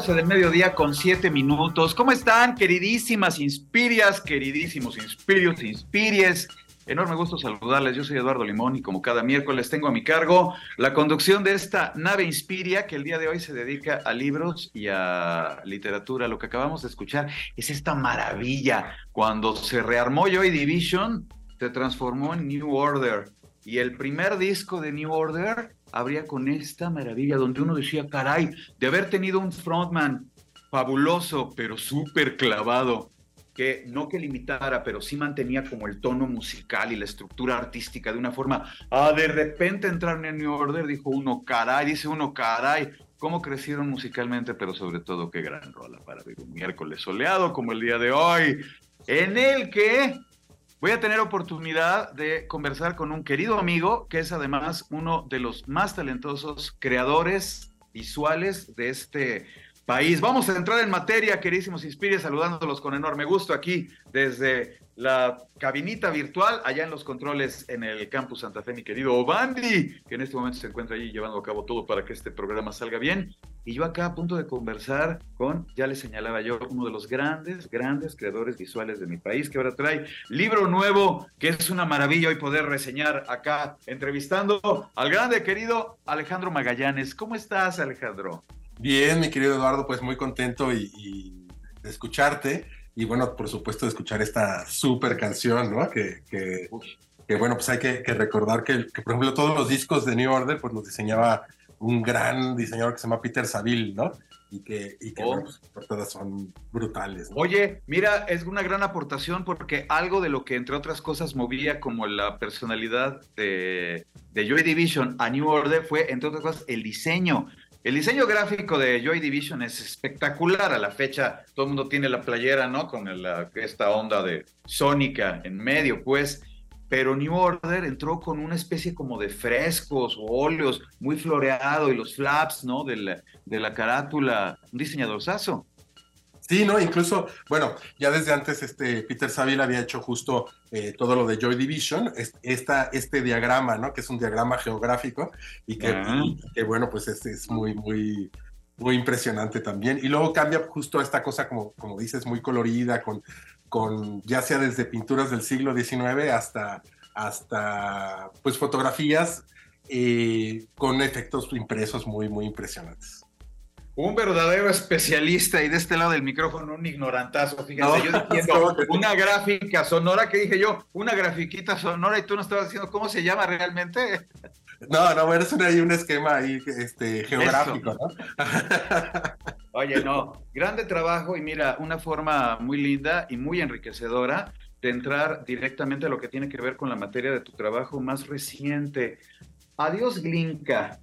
12 del mediodía con 7 minutos. ¿Cómo están, queridísimas Inspirias, queridísimos Inspirios, Inspiries? Enorme gusto saludarles. Yo soy Eduardo Limón y como cada miércoles tengo a mi cargo la conducción de esta nave Inspiria que el día de hoy se dedica a libros y a literatura. Lo que acabamos de escuchar es esta maravilla. Cuando se rearmó Joy Division, se transformó en New Order. Y el primer disco de New Order habría con esta maravilla donde uno decía, caray, de haber tenido un frontman fabuloso, pero súper clavado, que no que limitara, pero sí mantenía como el tono musical y la estructura artística de una forma, ah, de repente entrar en New Order, dijo uno, caray, dice uno, caray, cómo crecieron musicalmente, pero sobre todo qué gran rola para ver un miércoles soleado como el día de hoy, en el que Voy a tener oportunidad de conversar con un querido amigo que es además uno de los más talentosos creadores visuales de este país. Vamos a entrar en materia, queridísimos Inspire, saludándolos con enorme gusto aquí desde la cabinita virtual allá en los controles en el campus Santa Fe, mi querido Obandi, que en este momento se encuentra ahí llevando a cabo todo para que este programa salga bien. Y yo acá a punto de conversar con, ya le señalaba yo, uno de los grandes, grandes creadores visuales de mi país, que ahora trae libro nuevo, que es una maravilla hoy poder reseñar acá, entrevistando al grande querido Alejandro Magallanes. ¿Cómo estás, Alejandro? Bien, mi querido Eduardo, pues muy contento y, y de escucharte y bueno, por supuesto, de escuchar esta súper canción, ¿no? Que, que, que, bueno, pues hay que, que recordar que, por ejemplo, todos los discos de New Order, pues los diseñaba un gran diseñador que se llama Peter Saville, ¿no? Y que, y que oh. bueno, pues, todas son brutales. ¿no? Oye, mira, es una gran aportación porque algo de lo que, entre otras cosas, movía como la personalidad de, de Joy Division a New Order fue, entre otras cosas, el diseño. El diseño gráfico de Joy Division es espectacular. A la fecha, todo el mundo tiene la playera, ¿no? Con esta onda de sónica en medio, pues. Pero New Order entró con una especie como de frescos o óleos muy floreado y los flaps, ¿no? De la, de la carátula. Un diseñador saso. Sí, no, incluso, bueno, ya desde antes este Peter Saville había hecho justo eh, todo lo de Joy Division, esta, este diagrama, ¿no? Que es un diagrama geográfico y que, ah. que bueno, pues es, es, muy, muy, muy impresionante también. Y luego cambia justo esta cosa, como, como dices, muy colorida, con, con ya sea desde pinturas del siglo XIX hasta, hasta pues fotografías eh, con efectos impresos muy, muy impresionantes un verdadero especialista y de este lado del micrófono un ignorantazo. Fíjense, yo diciendo una gráfica sonora que dije yo, una grafiquita sonora y tú no estabas diciendo cómo se llama realmente. No, no, eres un, un esquema ahí este, geográfico, ¿no? Oye, no, grande trabajo y mira, una forma muy linda y muy enriquecedora de entrar directamente a lo que tiene que ver con la materia de tu trabajo más reciente. Adiós, Glinka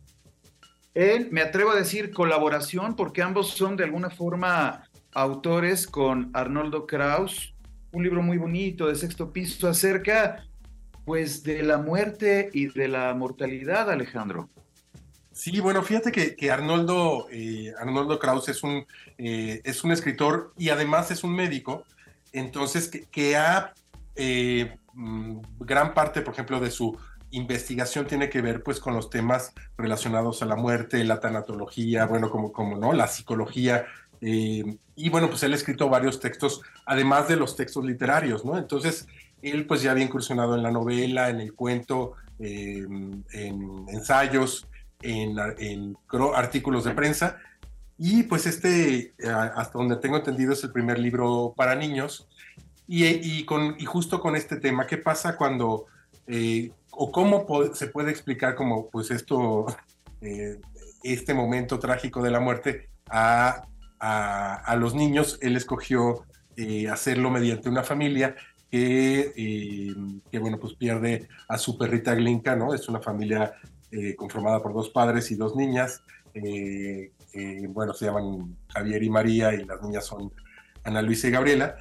en, me atrevo a decir, colaboración, porque ambos son de alguna forma autores con Arnoldo Kraus, un libro muy bonito de sexto piso acerca pues de la muerte y de la mortalidad, Alejandro. Sí, bueno, fíjate que, que Arnoldo, eh, Arnoldo Kraus es un, eh, es un escritor y además es un médico, entonces que, que ha eh, mm, gran parte, por ejemplo, de su investigación tiene que ver pues con los temas relacionados a la muerte, la tanatología, bueno, como, como no, la psicología. Eh, y bueno, pues él ha escrito varios textos, además de los textos literarios, ¿no? Entonces, él pues ya había incursionado en la novela, en el cuento, eh, en ensayos, en, en, artículos de prensa. Y pues este, hasta donde tengo entendido, es el primer libro para niños. Y, y, con, y justo con este tema, ¿qué pasa cuando eh, o cómo se puede explicar como pues esto, eh, este momento trágico de la muerte a, a, los niños. Él escogió eh, hacerlo mediante una familia que, eh, que, bueno, pues pierde a su perrita Glinka, ¿no? Es una familia conformada por dos padres y dos niñas. bueno, se llaman Javier y María y las niñas son Ana Luisa y Gabriela.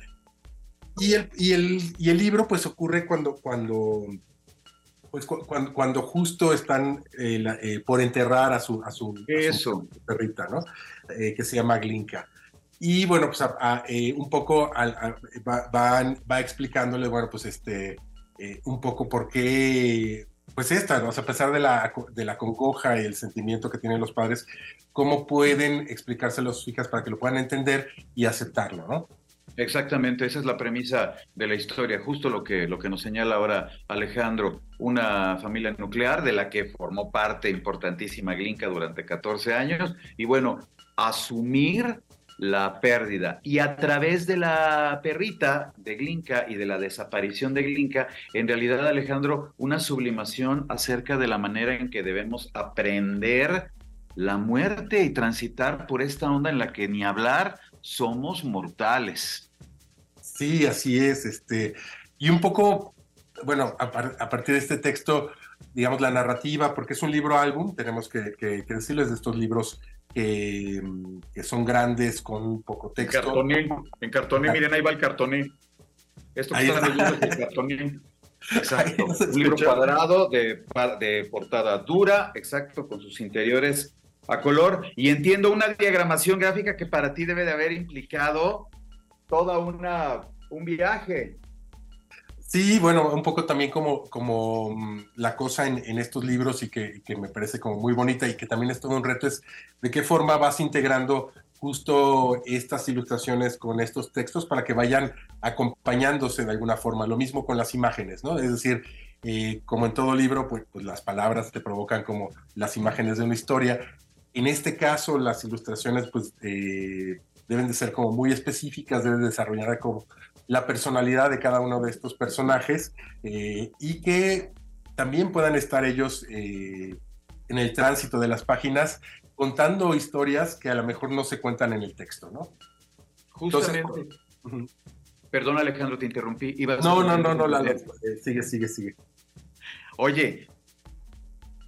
Y el, y el, y el libro pues ocurre cuando, cuando, pues, cuando, cuando justo están por enterrar a su, a su, perrita, ¿no? que se llma Glinka. Y bueno, pues eh, un poco va, va, explicándole, bueno, pues este, eh, un poco por qué, pues esta, ¿no? a pesar de la, de la congoja y el sentimiento que tienen los padres, cómo pueden explicárselo a sus hijas para que lo puedan entender y aceptarlo, ¿no? Exactamente, esa es la premisa de la historia, justo lo que, lo que nos señala ahora Alejandro, una familia nuclear de la que formó parte importantísima Glinka durante 14 años y bueno, asumir la pérdida. Y a través de la perrita de Glinka y de la desaparición de Glinka, en realidad, Alejandro, una sublimación acerca de la manera en que debemos aprender la muerte y transitar por esta onda en la que ni hablar somos mortales. Sí, así es. Este, y un poco, bueno, a, partir de este texto, digamos, la narrativa, porque es un libro álbum, tenemos que, que, que decirles de estos libros que, son grandes con poco texto. En cartoné, en cartoné, miren, ahí va el cartoné. Esto que está en el cartoné. Exacto. Un libro cuadrado de, de portada dura, exacto, con sus interiores a color. Y entiendo una diagramación gráfica que para ti debe de haber implicado toda una un viaje. Sí, bueno, un poco también como, como mm, la cosa en, estos libros y que, me parece como muy bonita y que también es todo un reto es de qué forma vas integrando justo estas ilustraciones con estos textos para que vayan acompañándose de alguna forma. Lo mismo con las imágenes, ¿no? Es decir, eh, como en todo libro, pues, pues, las palabras te provocan como las imágenes de una historia. En este caso, las ilustraciones pues eh, deben de ser como muy específicas, deben desarrollar como la personalidad de cada uno de estos personajes eh, y que también puedan estar ellos eh, en el tránsito de las páginas contando historias que a lo mejor no se cuentan en el texto, ¿no? Justamente. Perdón, Alejandro, te interrumpí. no, no, no, no, no, sigue, sigue, sigue. Oye,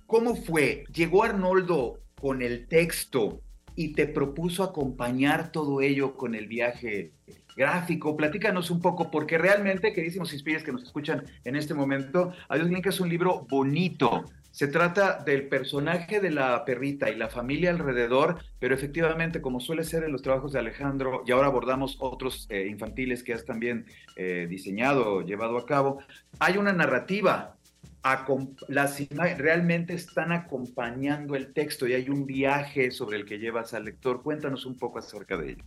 ¿cómo fue? ¿Llegó Arnoldo con el texto y te propuso acompañar todo ello con el viaje gráfico. Platícanos un poco, porque realmente, queridísimos inspires que nos escuchan en este momento, Adiós Link es un libro bonito. Se trata del personaje de la perrita y la familia alrededor, pero efectivamente, como suele ser en los trabajos de Alejandro, y ahora abordamos otros eh, infantiles que has también eh, diseñado, llevado a cabo, hay una narrativa. Las realmente están acompañando el texto y hay un viaje sobre el que llevas al lector. Cuéntanos un poco acerca de ello.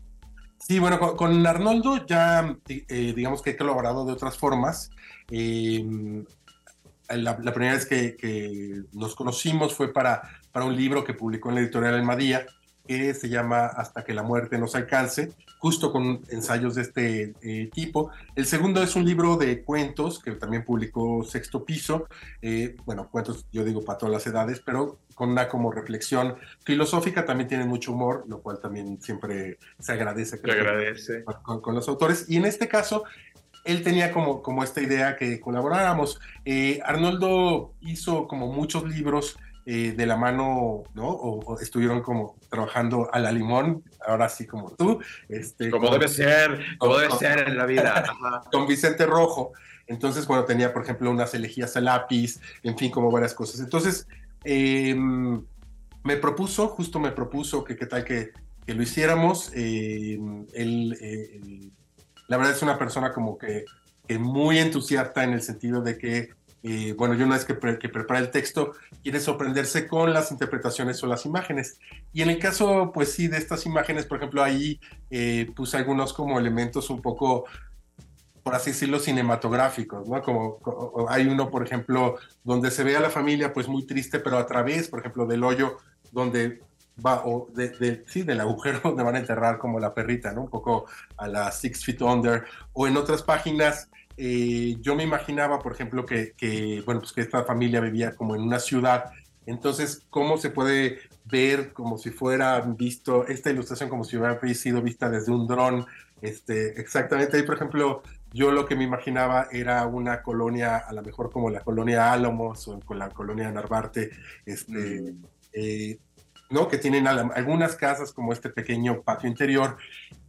Sí, bueno, con, Arnoldo ya eh, digamos que he colaborado de otras formas. Em, la, primera vez que, nos conocimos fue para, para un libro que publicó en la editorial Almadía, que se llama Hasta que la muerte nos alcance, justo con ensayos de este eh, tipo. El segundo es un libro de cuentos que también publicó Sexto Piso, eh, bueno, cuentos yo digo para todas las edades, pero con una como reflexión filosófica, también tiene mucho humor, lo cual también siempre se agradece. Se agradece. Con, los autores. Y en este caso, él tenía como, como esta idea que colaboráramos. Eh, Arnoldo hizo como muchos libros eh, de la mano, ¿no? O, estuvieron como trabajando a la limón, ahora sí como tú. Este, como debe ser, como debe ser en la vida. con Vicente Rojo. Entonces, bueno, tenía, por ejemplo, unas elegías a lápiz, en fin, como varias cosas. Entonces, em, me propuso, justo me propuso que qué tal que, que lo hiciéramos. Em, él, la verdad es una persona como que, que muy entusiasta en el sentido de que eh, bueno, yo una vez que, que, prepara el texto, quiere sorprenderse con las interpretaciones o las imágenes. Y en el caso, pues sí, de estas imágenes, por ejemplo, ahí eh, puse algunos como elementos un poco, por así decirlo, cinematográficos, ¿no? Como, hay uno, por ejemplo, donde se ve a la familia pues muy triste, pero a través, por ejemplo, del hoyo donde va, o de, sí, del agujero donde van a enterrar como la perrita, ¿no? Un poco a la Six Feet Under, o en otras páginas eh, yo me imaginaba, por ejemplo, que, bueno, pues que esta familia vivía como en una ciudad. Entonces, ¿cómo se puede ver como si fuera visto esta ilustración como si hubiera sido vista desde un dron? Este, exactamente ahí, por ejemplo, yo lo que me imaginaba era una colonia, a lo mejor como la colonia Álamos o la colonia Narvarte, este, mm. eh, ¿no? que tienen algunas casas como este pequeño patio interior.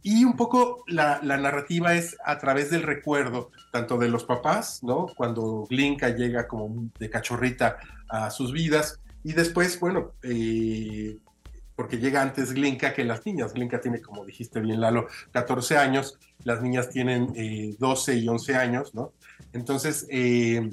Y un poco la, narrativa es a través del recuerdo, tanto de los papás, ¿no? cuando Glinka llega como de cachorrita a sus vidas, y después, bueno, eh, porque llega antes Glinka que las niñas. Glinka tiene, como dijiste bien, Lalo, 14 años, las niñas tienen 12 eh, y 11 años, ¿no? Entonces, eh,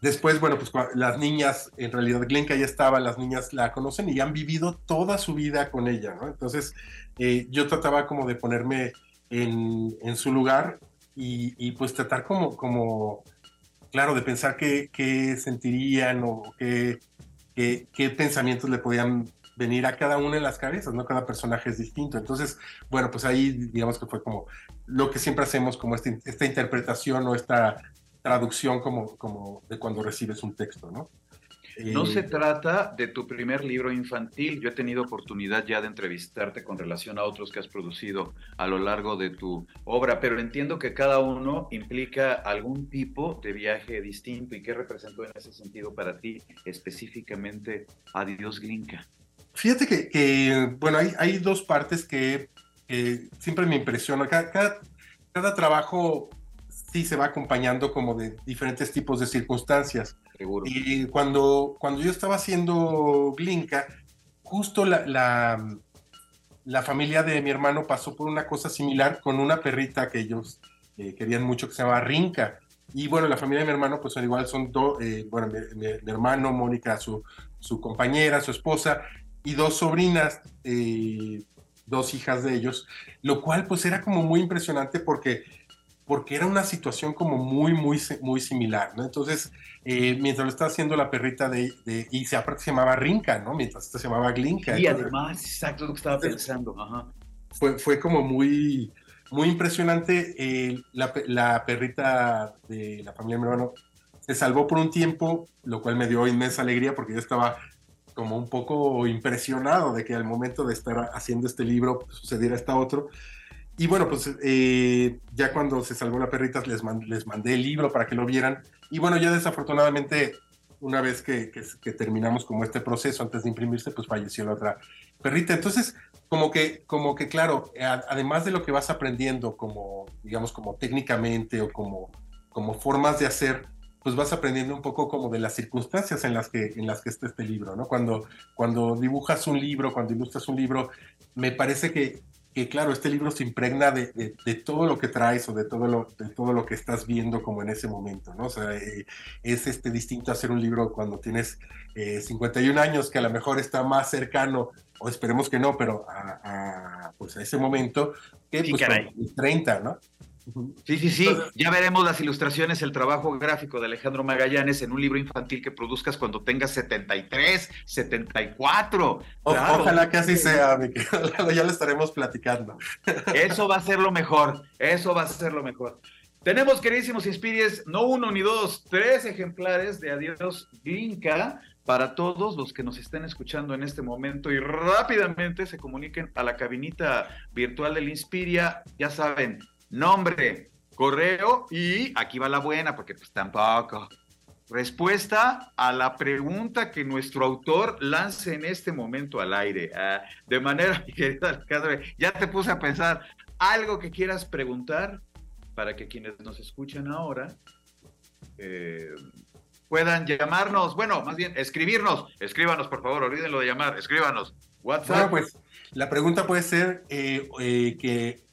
después, bueno, pues las niñas, en realidad Glinka ya estaba, las niñas la conocen y han vivido toda su vida con ella, ¿no? Entonces, eh, yo trataba como de ponerme en, su lugar y, pues tratar como, como, claro, de pensar qué, qué sentirían o qué, qué, pensamientos le podían venir a cada una de las cabezas, ¿no? Cada personaje es distinto. Entonces, bueno, pues ahí digamos que fue como lo que siempre hacemos, como este, esta interpretación o esta traducción como, como de cuando recibes un texto, ¿no? No se trata de tu primer libro infantil. Yo he tenido oportunidad ya de entrevistarte con relación a otros que has producido a lo largo de tu obra, pero entiendo que cada uno implica algún tipo de viaje distinto. ¿Y qué representó en ese sentido para ti específicamente Adiós Glinka? Fíjate que, bueno, hay, hay, dos partes que siempre me impresionan. Cada, cada, trabajo sí se va acompañando como de diferentes tipos de circunstancias. Y cuando, cuando yo estaba haciendo Glinka, justo la, la, la, familia de mi hermano pasó por una cosa similar con una perrita que ellos eh, querían mucho que se llama Rinca. Y bueno, la familia de mi hermano, pues son igual, son dos, eh, bueno, mi, hermano, Mónica, su, su compañera, su esposa, y dos sobrinas, eh, dos hijas de ellos, lo cual pues era como muy impresionante porque, porque era una situación como muy, muy, muy similar, ¿no? Entonces, eh, mientras lo estaba haciendo la perrita de, y se, aparte se llamaba Rinka, ¿no? Mientras esta se llamaba Glinka. Y además, exacto lo que estaba pensando, Fue, fue como muy, muy impresionante. Eh, la, la, perrita de la familia de mi hermano se salvó por un tiempo, lo cual me dio inmensa alegría porque yo estaba como un poco impresionado de que al momento de estar haciendo este libro pues, sucediera esta otro. Y bueno, pues eh, ya cuando se salvó la perrita les, les mandé el libro para que lo vieran. Y bueno, ya desafortunadamente, una vez que, que, terminamos como este proceso antes de imprimirse, pues falleció la otra perrita. Entonces, como que, como que claro, además de lo que vas aprendiendo como, digamos, como técnicamente o como, como formas de hacer, pues vas aprendiendo un poco como de las circunstancias en las que, en las que está este libro, ¿no? Cuando, cuando dibujas un libro, cuando ilustras un libro, me parece que, que claro, este libro se impregna de, de, todo lo que traes o de todo lo, de todo lo que estás viendo como en ese momento, ¿no? O sea, eh, es este distinto hacer un libro cuando tienes 51 eh, años, que a lo mejor está más cercano, o esperemos que no, pero a, pues a ese momento, que pues, 30, ¿no? Sí, sí, sí. Ya veremos las ilustraciones, el trabajo gráfico de Alejandro Magallanes en un libro infantil que produzcas cuando tengas 73, 74. Ojalá que así sea, mi Ya lo estaremos platicando. Eso va a ser lo mejor. Eso va a ser lo mejor. Tenemos, queridísimos Inspiries, no uno ni dos, tres ejemplares de Adiós Glinka para todos los que nos estén escuchando en este momento y rápidamente se comuniquen a la cabinita virtual del Inspiria. Ya saben, nombre, correo y aquí va la buena porque pues tampoco. Respuesta a la pregunta que nuestro autor lance en este momento al aire. Ah, de manera, querida ya te puse a pensar algo que quieras preguntar para que quienes nos escuchan ahora eh, puedan llamarnos, bueno, más bien escribirnos, escríbanos por favor, olvídenlo de llamar, escríbanos. WhatsApp. Bueno, pues la pregunta puede ser eh, eh, que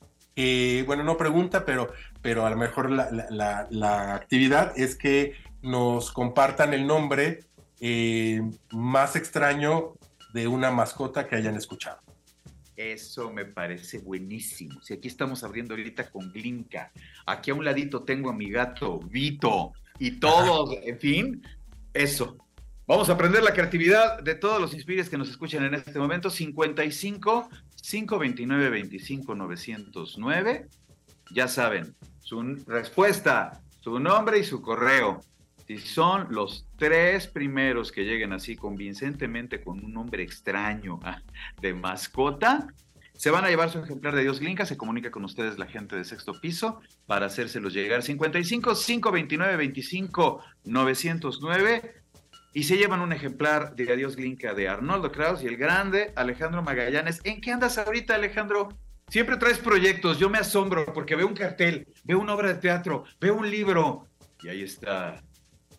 bueno, no pregunta, pero, pero a lo mejor la, actividad es que nos compartan el nombre eh, más extraño de una mascota que hayan escuchado. Eso me parece buenísimo. Si aquí estamos abriendo ahorita con Glinka, aquí a un ladito tengo a mi gato Vito y todos, en fin, eso. Vamos a aprender la creatividad de todos los inspires que nos escuchan en este momento. 55 529 25 909. Ya saben, su respuesta, su nombre y su correo. Si son los tres primeros que lleguen así convincentemente con un nombre extraño ah, de mascota, Se van a llevar su ejemplar de Dios Glinka, se comunica con ustedes la gente de sexto piso para hacérselos llegar 55 529 25 909 y se llevan un ejemplar de Adiós Glinka de Arnoldo Kraus y el grande Alejandro Magallanes. ¿En qué andas ahorita, Alejandro? Siempre traes proyectos, yo me asombro porque veo un cartel, veo una obra de teatro, veo un libro y ahí está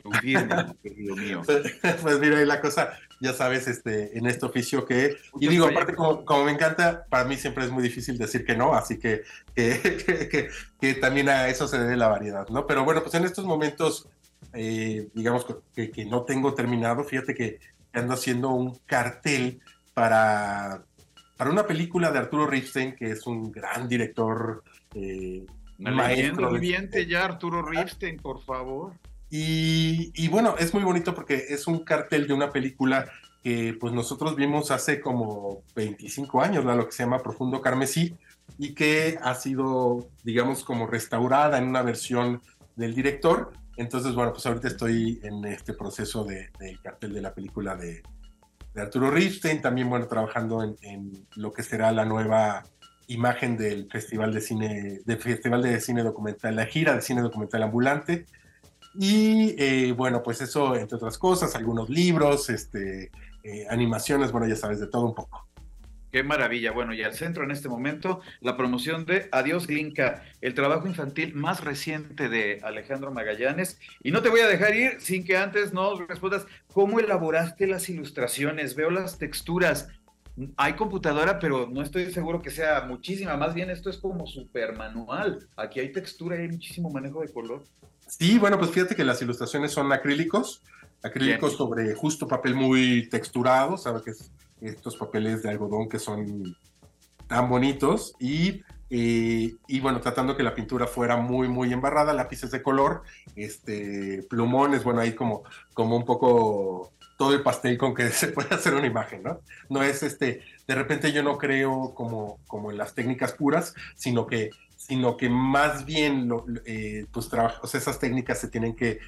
un querido mío. Pues mira, ahí la cosa, ya sabes, este, en este oficio que, y digo, aparte como, como, me encanta, para mí siempre es muy difícil decir que no, así que, que, que, también a eso se debe la variedad, ¿no? Pero bueno, pues en estos momentos, eh, digamos que, no tengo terminado, fíjate que ando haciendo un cartel para, para una película de Arturo Ripstein, que es un gran director. Eh, maestro viviente ya, Arturo Ripstein, por favor. Y, bueno, es muy bonito porque es un cartel de una película que pues nosotros vimos hace como 25 años, lo que se llama Profundo Carmesí, y que ha sido, digamos, como restaurada en una versión del director. Entonces, bueno, pues ahorita estoy en este proceso del cartel de la película de, Arturo Ripstein, también, bueno, trabajando en, en, lo que será la nueva imagen del Festival de Cine, del Festival de Cine Documental, la gira de cine documental ambulante, y eh, bueno, pues eso, entre otras cosas, algunos libros, este, eh, animaciones, bueno, ya sabes, de todo un poco. Qué maravilla. Bueno, y al centro en este momento, la promoción de Adiós Glinka, el trabajo infantil más reciente de Alejandro Magallanes. Y no te voy a dejar ir sin que antes nos respondas cómo elaboraste las ilustraciones. Veo las texturas. Hay computadora, pero no estoy seguro que sea muchísima. Más bien, esto es como super manual. Aquí hay textura y hay muchísimo manejo de color. Sí, bueno, pues fíjate que las ilustraciones son acrílicos, acrílicos sobre justo papel muy texturado, ¿sabes? Que estos papeles de algodón que son tan bonitos y, eh, y bueno, tratando que la pintura fuera muy, muy embarrada, lápices de color, este, plumones, bueno, ahí como, como un poco todo el pastel con que se puede hacer una imagen, ¿no? No es este, de repente yo no creo como, como en las técnicas puras, sino que sino que más bien eh, pues, esas técnicas se tienen que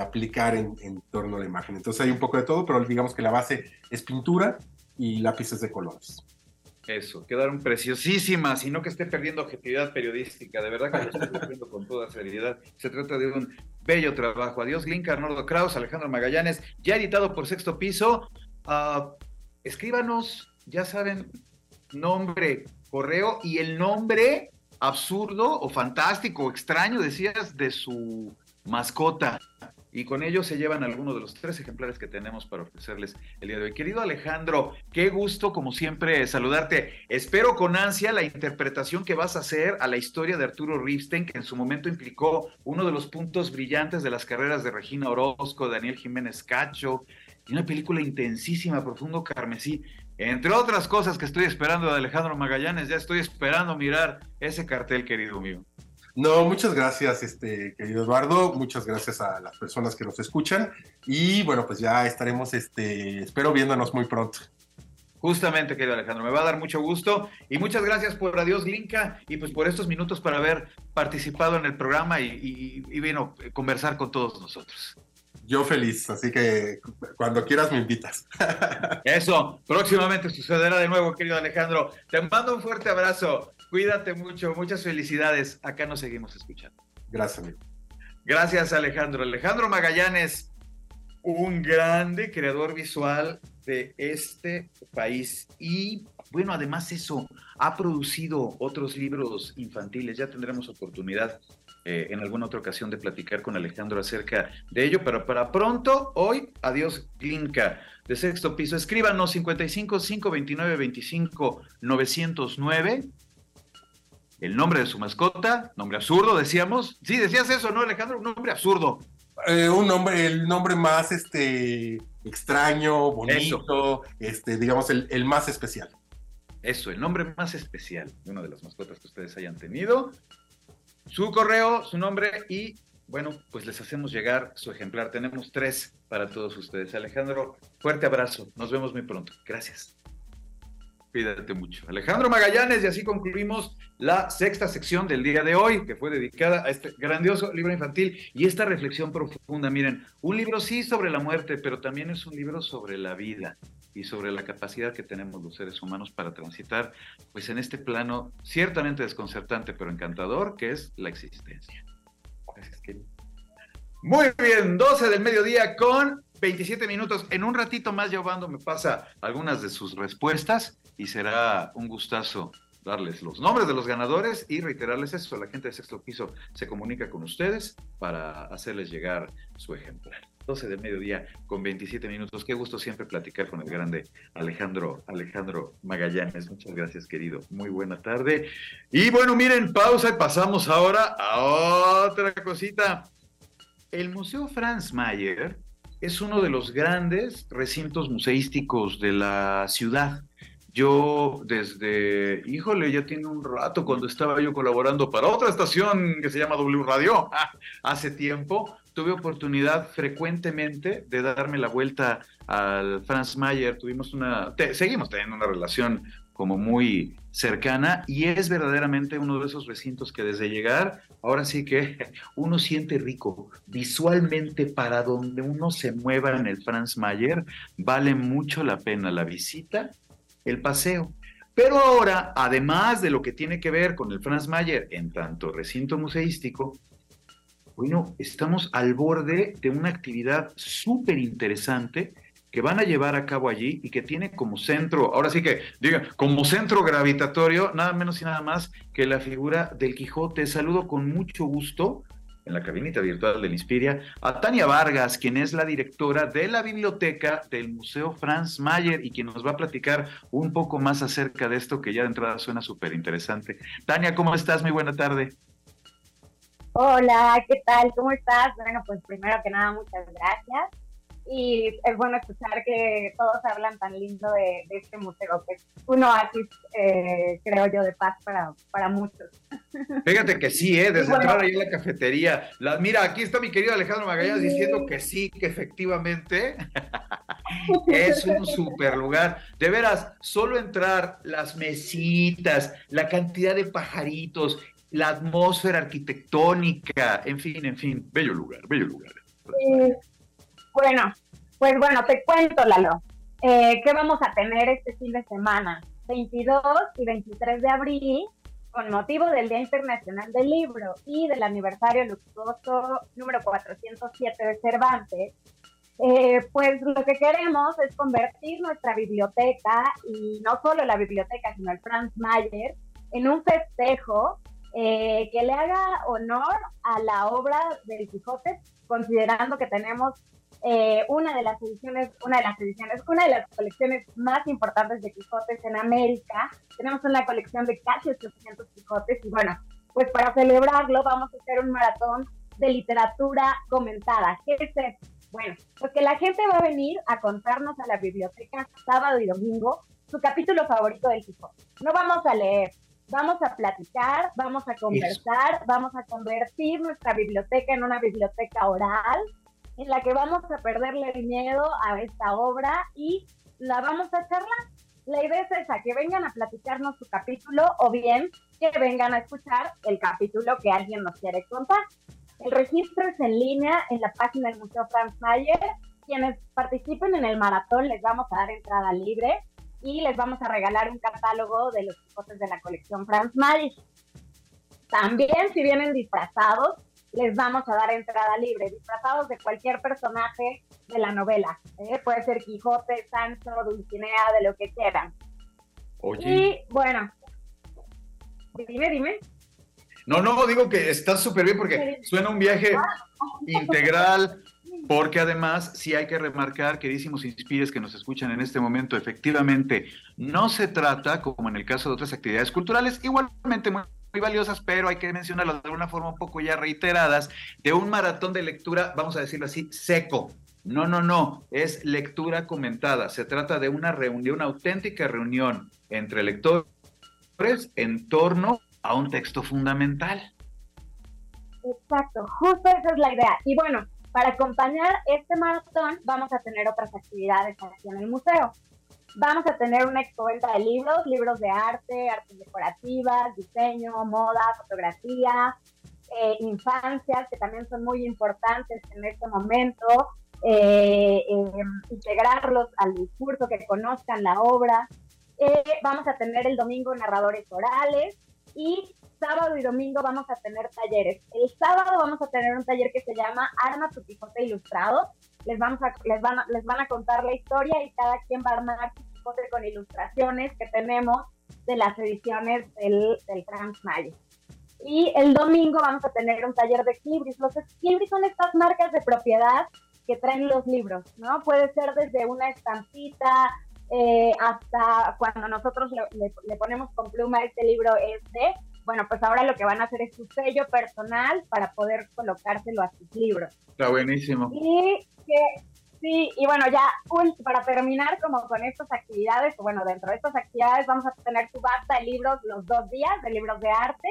aplicar en, torno a la imagen. Entonces hay un poco de todo, pero digamos que la base es pintura y lápices de colores. Eso, quedaron preciosísimas y no que esté perdiendo objetividad periodística, de verdad que lo estoy haciendo con toda seriedad. Se trata de un bello trabajo. Adiós, Link, Arnoldo Kraus, Alejandro Magallanes, ya editado por Sexto Piso. Uh, escríbanos, ya saben, nombre, correo y el nombre absurdo o fantástico o extraño, decías, de su mascota. Y con ello se llevan algunos de los tres ejemplares que tenemos para ofrecerles el día de hoy. Querido Alejandro, qué gusto, como siempre, saludarte. Espero con ansia la interpretación que vas a hacer a la historia de Arturo Ripstein, que en su momento implicó uno de los puntos brillantes de las carreras de Regina Orozco, Daniel Jiménez Cacho, y una película intensísima, profundo carmesí. Entre otras cosas que estoy esperando de Alejandro Magallanes, ya estoy esperando mirar ese cartel, querido mío. No, muchas gracias, este, querido Eduardo. Muchas gracias a las personas que nos escuchan. Y bueno, pues ya estaremos, este, espero viéndonos muy pronto. Justamente, querido Alejandro, me va a dar mucho gusto y muchas gracias por Adiós Linka y pues por estos minutos para haber participado en el programa y, y, y bueno, conversar con todos nosotros. Yo feliz, así que cuando quieras me invitas. Eso, próximamente sucederá de nuevo, querido Alejandro. Te mando un fuerte abrazo. Cuídate mucho, muchas felicidades. Acá nos seguimos escuchando. Gracias, amigo. Gracias, Alejandro. Alejandro Magallanes, un grande creador visual de este país. Y bueno, además eso, ha producido otros libros infantiles. Ya tendremos oportunidad eh, en alguna otra ocasión de platicar con Alejandro acerca de ello, pero para pronto, hoy, adiós Glinka, de sexto piso. Escríbanos 55 529 25 909. El nombre de su mascota, nombre absurdo, decíamos. Sí, decías eso, ¿no, Alejandro? Un nombre absurdo. Eh, un nombre, el nombre más este extraño, bonito, este, digamos, el, el, más especial. Eso, el nombre más especial de una de las mascotas que ustedes hayan tenido su correo, su nombre y bueno, pues les hacemos llegar su ejemplar. Tenemos tres para todos ustedes. Alejandro, fuerte abrazo. Nos vemos muy pronto. Gracias. Cuídate mucho. Alejandro Magallanes, y así concluimos la sexta sección del día de hoy, que fue dedicada a este grandioso libro infantil y esta reflexión profunda. Miren, un libro sí sobre la muerte, pero también es un libro sobre la vida y sobre la capacidad que tenemos los seres humanos para transitar pues en este plano ciertamente desconcertante pero encantador que es la existencia. Muy bien, 12 del mediodía con 27 minutos. En un ratito más Giovanni me pasa algunas de sus respuestas y será un gustazo darles los nombres de los ganadores y reiterarles eso. La gente de sexto piso se comunica con ustedes para hacerles llegar su ejemplar. 12 del mediodía con 27 minutos. Qué gusto siempre platicar con el grande Alejandro, Alejandro Magallanes. Muchas gracias, querido. Muy buena tarde. Y bueno, miren, pausa y pasamos ahora a otra cosita. El Museo Franz Mayer es uno de los grandes recintos museísticos de la ciudad. Yo desde, híjole, ya tiene un rato cuando estaba yo colaborando para otra estación que se llama W Radio, hace tiempo, tuve oportunidad frecuentemente de darme la vuelta al Franz Mayer, tuvimos una, seguimos teniendo una relación como muy cercana y es verdaderamente uno de esos recintos que desde llegar, ahora sí que uno siente rico. Visualmente para donde uno se mueva en el Franz Mayer, vale mucho la pena la visita, el paseo. Pero ahora, además de lo que tiene que ver con el Franz Mayer en tanto recinto museístico, bueno, estamos al borde de una actividad súper interesante que van a llevar a cabo allí y que tiene como centro, ahora sí que diga, como centro gravitatorio, nada menos y nada más que la figura del Quijote. Saludo con mucho gusto en la cabinita virtual del Inspiria a Tania Vargas, quien es la directora de la biblioteca del Museo Franz Mayer y quien nos va a platicar un poco más acerca de esto que ya de entrada suena súper interesante. Tania, ¿cómo estás? Muy buena tarde. Hola, ¿qué tal? ¿Cómo estás? Bueno, pues primero que nada, muchas gracias. Y es bueno escuchar que todos hablan tan lindo de, este museo, que es un oasis, eh, creo yo, de paz para, para muchos. Fíjate que sí, ¿eh? desde entrar ahí en la cafetería. La, mira, aquí está mi querido Alejandro Magallanes diciendo que sí, que efectivamente es un super lugar. De veras, solo entrar, las mesitas, la cantidad de pajaritos, la atmósfera arquitectónica, en fin, en fin, bello lugar, bello lugar. Bueno, pues bueno, te cuento, Lalo. Eh, ¿Qué vamos a tener este fin de semana? 22 y 23 de abril, con motivo del Día Internacional del Libro y del aniversario luctuoso número 407 de Cervantes, eh, pues lo que queremos es convertir nuestra biblioteca, y no solo la biblioteca, sino el Franz Mayer, en un festejo eh, que le haga honor a la obra del Quijote, considerando que tenemos eh, una de las ediciones, una de las ediciones, una de las colecciones más importantes de Quijotes en América. Tenemos una colección de casi 800 Quijotes y bueno, pues para celebrarlo vamos a hacer un maratón de literatura comentada. ¿Qué es esto? Bueno, pues que la gente va a venir a contarnos a la biblioteca sábado y domingo su capítulo favorito del Quijote. No vamos a leer, vamos a platicar, vamos a conversar, vamos a convertir nuestra biblioteca en una biblioteca oral en la que vamos a perderle el miedo a esta obra y la vamos a charlar. La idea es esa, que vengan a platicarnos su capítulo o bien que vengan a escuchar el capítulo que alguien nos quiere contar. El registro es en línea en la página del Museo Franz Mayer. Quienes participen en el maratón les vamos a dar entrada libre y les vamos a regalar un catálogo de los Quijotes de la colección Franz Mayer. También si vienen disfrazados, les vamos a dar entrada libre, disfrazados de cualquier personaje de la novela. ¿eh? Puede ser Quijote, Sancho, Dulcinea, de lo que quieran. Oye. Y bueno, dime, dime. No, no, digo que está súper bien porque suena un viaje ah. integral, porque además sí hay que remarcar, queridísimos inspires que nos escuchan en este momento, efectivamente, no se trata, como en el caso de otras actividades culturales, igualmente muy, valiosas, pero hay que mencionarlas de alguna forma un poco ya reiteradas, de un maratón de lectura, vamos a decirlo así, seco. No, no, no, es lectura comentada. Se trata de una reunión, una auténtica reunión entre lectores en torno a un texto fundamental. Exacto, justo esa es la idea. Y bueno, para acompañar este maratón vamos a tener otras actividades aquí en el museo. Vamos a tener una expoventa de libros, libros de arte, artes decorativas, diseño, moda, fotografía, eh, infancias, que también son muy importantes en este momento. eh, em, integrarlos al discurso, que conozcan la obra. Eh, vamos a tener el domingo narradores orales y sábado y domingo vamos a tener talleres. El sábado vamos a tener un taller que se llama Arma tu Quijote Ilustrado. Les, vamos a, les, van les van a contar la historia y cada quien va a armar su Quijote con ilustraciones que tenemos de las ediciones del, del Y el domingo vamos a tener un taller de equilibris. Los equilibris son estas marcas de propiedad que traen los libros, ¿no? Puede ser desde una estampita eh, hasta cuando nosotros le, le, ponemos con pluma este libro es de, bueno, pues ahora lo que van a hacer es su sello personal para poder colocárselo a sus libros. Está buenísimo. Y que, sí, y bueno, ya para terminar como con estas actividades, bueno, dentro de estas actividades vamos a tener subasta de libros los dos días, de libros de arte,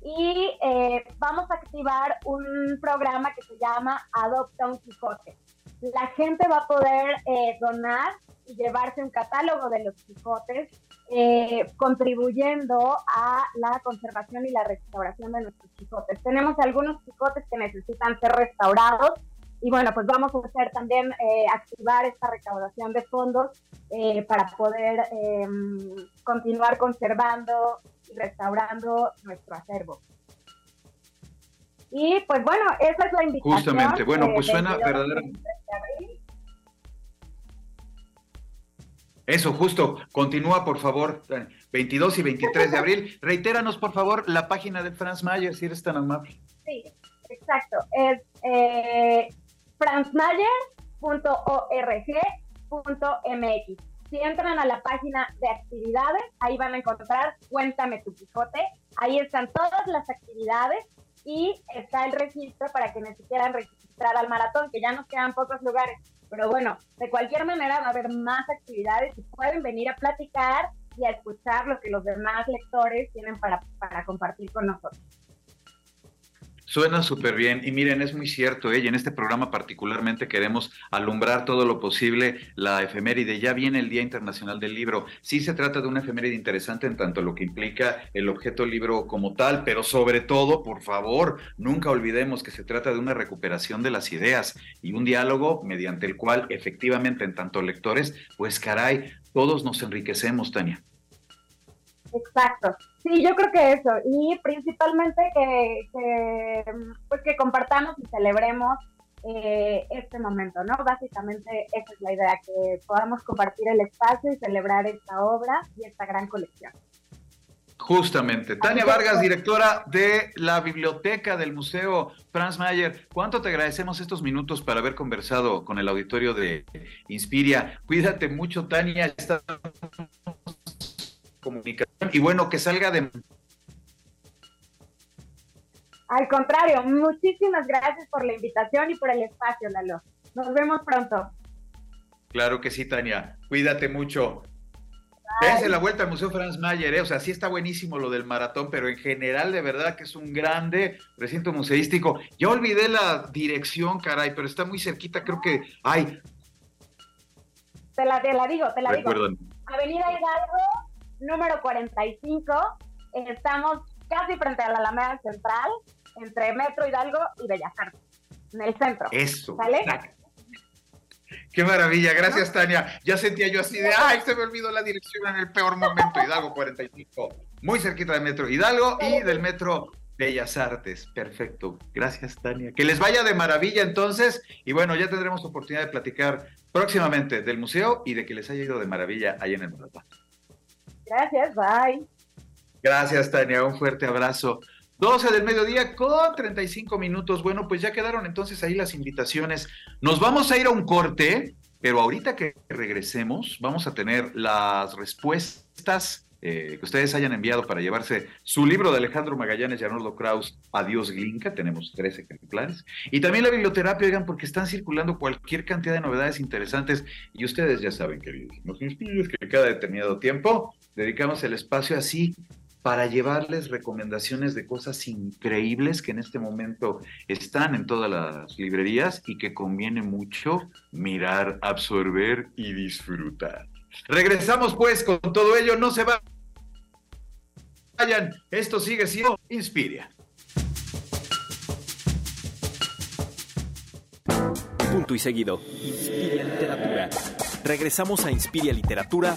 y eh, vamos a activar un programa que se llama Adopta un Quijote. La gente va a poder eh, donar y llevarse un catálogo de los Quijotes, eh, contribuyendo a la conservación y la restauración de nuestros Quijotes. Tenemos algunos Quijotes que necesitan ser restaurados y bueno, pues vamos a hacer también activar esta recaudación de fondos para poder em, continuar conservando restaurando nuestro acervo. Y pues bueno, esa es la invitación. Justamente, bueno, pues suena verdaderamente. Eso, justo. Continúa, por favor. 22 y 23 de abril. Reitéranos, por favor, la página de Franz Mayer, si eres tan amable. Sí, exacto. Es eh, franzmayer.org.mx si entran a la página de actividades, ahí van a encontrar Cuéntame tu Quijote. Ahí están todas las actividades y está el registro para quienes quieran registrar al maratón, que ya nos quedan pocos lugares. Pero bueno, de cualquier manera va a haber más actividades y pueden venir a platicar y a escuchar lo que los demás lectores tienen para, para compartir con nosotros. Suena súper bien y miren, es muy cierto, ¿eh? y en este programa particularmente queremos alumbrar todo lo posible la efeméride. Ya viene el Día Internacional del Libro. Sí se trata de una efeméride interesante en tanto lo que implica el objeto libro como tal, pero sobre todo, por favor, nunca olvidemos que se trata de una recuperación de las ideas y un diálogo mediante el cual efectivamente en tanto lectores, pues caray, todos nos enriquecemos, Tania. Exacto. Sí, yo creo que eso. Y principalmente que, pues que compartamos y celebremos eh, este momento, ¿no? Básicamente esa es la idea, que podamos compartir el espacio y celebrar esta obra y esta gran colección. Justamente. Tania Vargas, directora de la biblioteca del Museo Franz Mayer, ¿cuánto te agradecemos estos minutos para haber conversado con el auditorio de Inspiria? Cuídate mucho, Tania. Estamos comunicación y bueno, que salga de... Al contrario, muchísimas gracias por la invitación y por el espacio, Lalo. Nos vemos pronto. Claro que sí, Tania. Cuídate mucho. Dense la vuelta al Museo Franz Mayer, ¿eh? o sea, sí está buenísimo lo del maratón, pero en general de verdad que es un grande recinto museístico. Ya olvidé la dirección, caray, pero está muy cerquita, creo que, ay. Te la, te la digo, te la digo. Avenida Hidalgo, número 45. Estamos casi frente a la Alameda Central, entre Metro Hidalgo y Bellas Artes, en el centro. Eso. ¿Sale? Qué maravilla, gracias Tania. Ya sentía yo así de, ay, se me olvidó la dirección en el peor momento, Hidalgo 45, muy cerquita del Metro Hidalgo y del Metro Bellas Artes. Perfecto, gracias Tania. Que les vaya de maravilla entonces y bueno, ya tendremos oportunidad de platicar próximamente del museo y de que les haya ido de maravilla ahí en el Maratón. Gracias, bye. Gracias, Tania. Un fuerte abrazo. 12 del mediodía con 35 minutos. Bueno, pues ya quedaron entonces ahí las invitaciones. Nos vamos a ir a un corte, pero ahorita que regresemos vamos a tener las respuestas eh, que ustedes hayan enviado para llevarse su libro de Alejandro Magallanes y Arnoldo Kraus, Adiós Glinka, tenemos tres ejemplares, y también la biblioterapia, oigan, porque están circulando cualquier cantidad de novedades interesantes, y ustedes ya saben, queridos, nos inspiran que cada determinado tiempo dedicamos el espacio así para llevarles recomendaciones de cosas increíbles que en este momento están en todas las librerías y que conviene mucho mirar, absorber y disfrutar. Regresamos pues con todo ello, no se vayan, esto sigue siendo Inspiria. y seguido. Inspiria Literatura. Regresamos a Inspiria Literatura